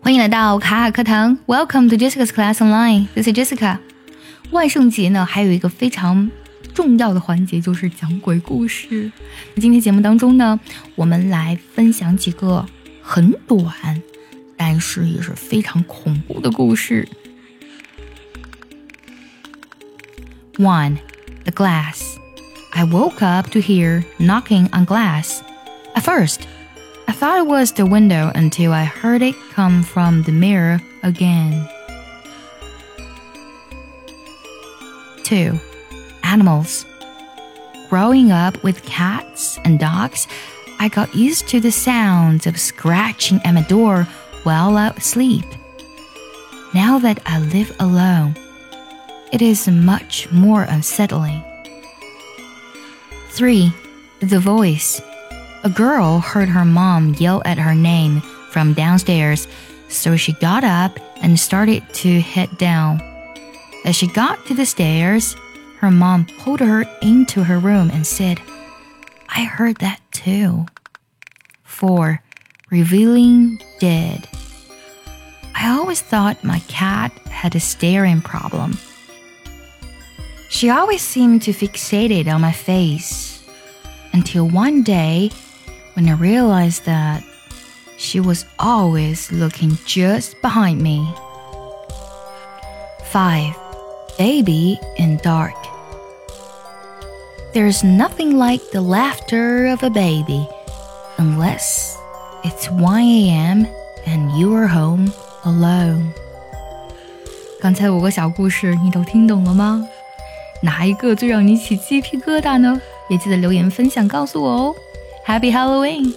欢迎来到卡卡课堂，Welcome to Jessica's Class Online. This is Jessica. 万圣节呢，还有一个非常重要的环节，就是讲鬼故事。今天节目当中呢，我们来分享几个很短，但是也是非常恐怖的故事。One, the glass. I woke up to hear knocking on glass. At first, I thought it was the window until I heard it come from the mirror again. 2. Animals. Growing up with cats and dogs, I got used to the sounds of scratching at my door while asleep. Now that I live alone, it is much more unsettling. 3. The voice. A girl heard her mom yell at her name from downstairs, so she got up and started to head down. As she got to the stairs, her mom pulled her into her room and said, I heard that too. 4. Revealing dead. I always thought my cat had a staring problem. She always seemed to fixate it on my face until one day when I realized that she was always looking just behind me. 5. Baby in Dark. There's nothing like the laughter of a baby unless it's 1 a.m. and you are home alone. 刚才五个小故事你都听懂了吗？哪一个最让你起鸡皮疙瘩呢？也记得留言分享告诉我哦。 Happy Halloween!